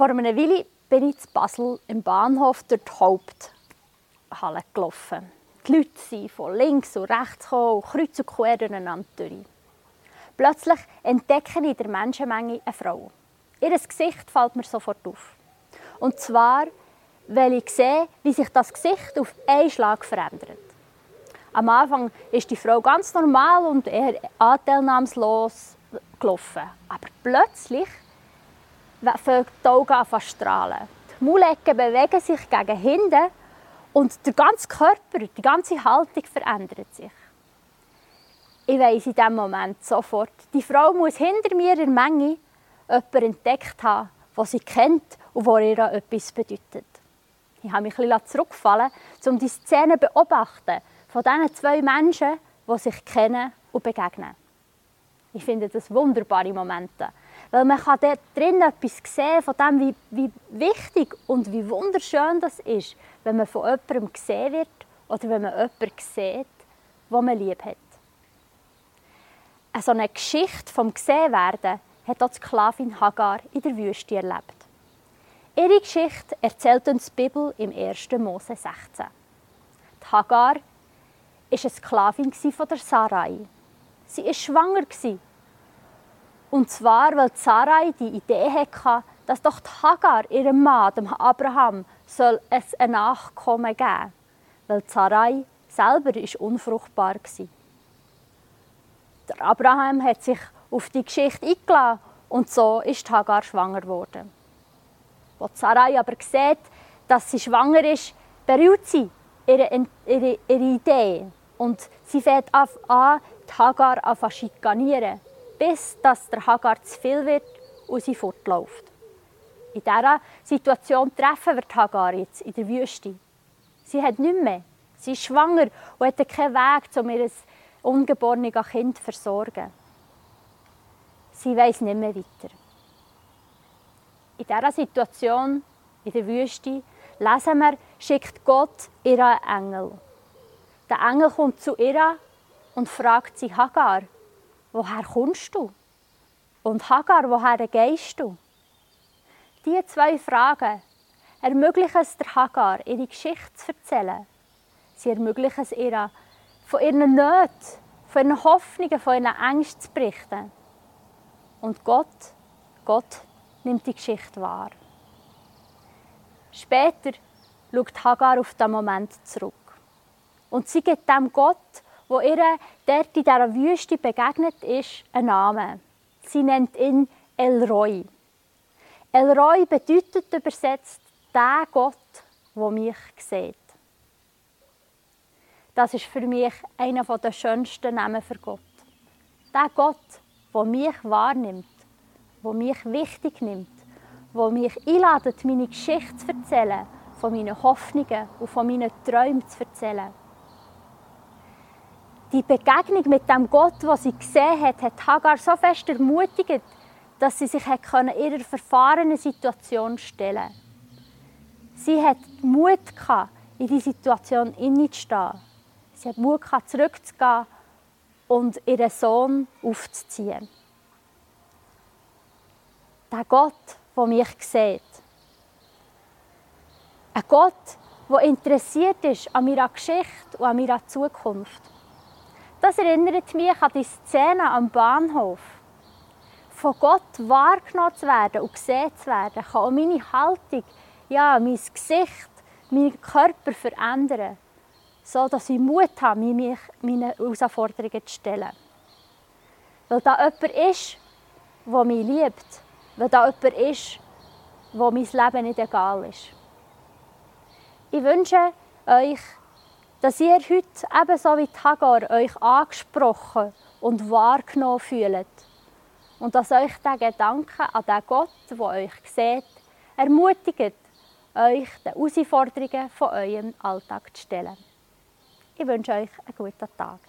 Vor einer Weile bin ich in Basel im Bahnhof durch die Haupthalle gelaufen. Die Leute sind von links und rechts gekommen und kreuz und quer durcheinander durch. Plötzlich entdecke ich in der Menschenmenge eine Frau. Ihr Gesicht fällt mir sofort auf. Und zwar, weil ich sehe, wie sich das Gesicht auf einen Schlag verändert. Am Anfang ist die Frau ganz normal und eher anteilnahmslos gelaufen. Aber plötzlich fängt die Augen an strahlen. Die Maulecken bewegen sich gegen hinten und der ganze Körper, die ganze Haltung verändert sich. Ich weiss in diesem Moment sofort, die Frau muss hinter mir in Menge jemanden entdeckt haben, den sie kennt und der ihr etwas bedeutet. Ich habe mich bisschen zurückgefallen, um die Szene zu beobachten von diesen zwei Menschen, die sich kennen und begegnen. Ich finde das wunderbare Momente. Weil man kann dort drin etwas sehen von dem, wie, wie wichtig und wie wunderschön das ist, wenn man von jemandem gesehen wird oder wenn man jemanden sieht, den man lieb hat. Eine Geschichte vom Gesehenwerden hat auch die Sklavin Hagar in der Wüste erlebt. Ihre Geschichte erzählt uns die Bibel im 1. Mose 16. Die Hagar war eine Sklavin von der Sarai. Sie war schwanger und zwar, weil Sarai die Idee hatte, dass doch Hagar ihrem Mann, dem Abraham, soll es ein Nachkommen geben Weil Sarai selber ist unfruchtbar war. Der Abraham hat sich auf die Geschichte eingeladen und so ist Hagar schwanger geworden. Als Sarai aber sieht, dass sie schwanger ist, beruht sie ihre, ihre, ihre Idee und sie fängt an, Hagar zu schikanieren bis dass der Hagar zu viel wird und sie fortläuft. In dieser Situation treffen wir Hagar jetzt in der Wüste. Sie hat nichts mehr. Sie ist schwanger und hat keinen Weg, um ihr ungeborenes Kind zu versorgen. Sie weiß nicht mehr weiter. In dieser Situation, in der Wüste, lesen wir, schickt Gott ihren Engel. Der Engel kommt zu ihr und fragt sie, Hagar, woher kommst du? Und Hagar, woher gehst du? Diese zwei Fragen ermöglichen es der Hagar, ihre Geschichte zu erzählen. Sie ermöglichen es ihr, von ihren Nöten, von ihren Hoffnungen, von ihren Ängsten zu berichten. Und Gott, Gott nimmt die Geschichte wahr. Später schaut Hagar auf den Moment zurück. Und sie gibt dem Gott, wo ihr dort in dieser Wüste begegnet ist, einen Namen. Sie nennt ihn Elroy. Elroy bedeutet übersetzt der Gott, der mich sieht. Das ist für mich einer der schönsten Namen für Gott. Der Gott, der mich wahrnimmt, der mich wichtig nimmt, der mich einladet, meine Geschichte zu erzählen, von meinen Hoffnungen und von meinen Träumen zu erzählen die Begegnung mit dem Gott, was sie gesehen hat, hat Hagar so fest ermutigt, dass sie sich in ihrer verfahrenen Situation stellen Sie hat Mut in die Situation hineinzustehen. Sie hat Mut zurückzugehen und ihren Sohn aufzuziehen. Der Gott, der mich sieht. Ein Gott, der interessiert ist an meiner Geschichte und an meiner Zukunft. Das erinnert mich an die Szene am Bahnhof. Von Gott wahrgenommen zu werden und gesehen zu werden, kann auch meine Haltung, ja, mein Gesicht, meinen Körper verändern, so dass ich Mut habe, mich meinen Herausforderungen zu stellen. Weil da jemand ist, der mich liebt. Weil da jemand ist, wo mein Leben nicht egal ist. Ich wünsche euch dass ihr heute ebenso wie Hagar euch angesprochen und wahrgenommen fühlt. Und dass euch der Gedanke an den Gott, der euch sieht, ermutigt, euch den Herausforderungen von eurem Alltag zu stellen. Ich wünsche euch einen guten Tag.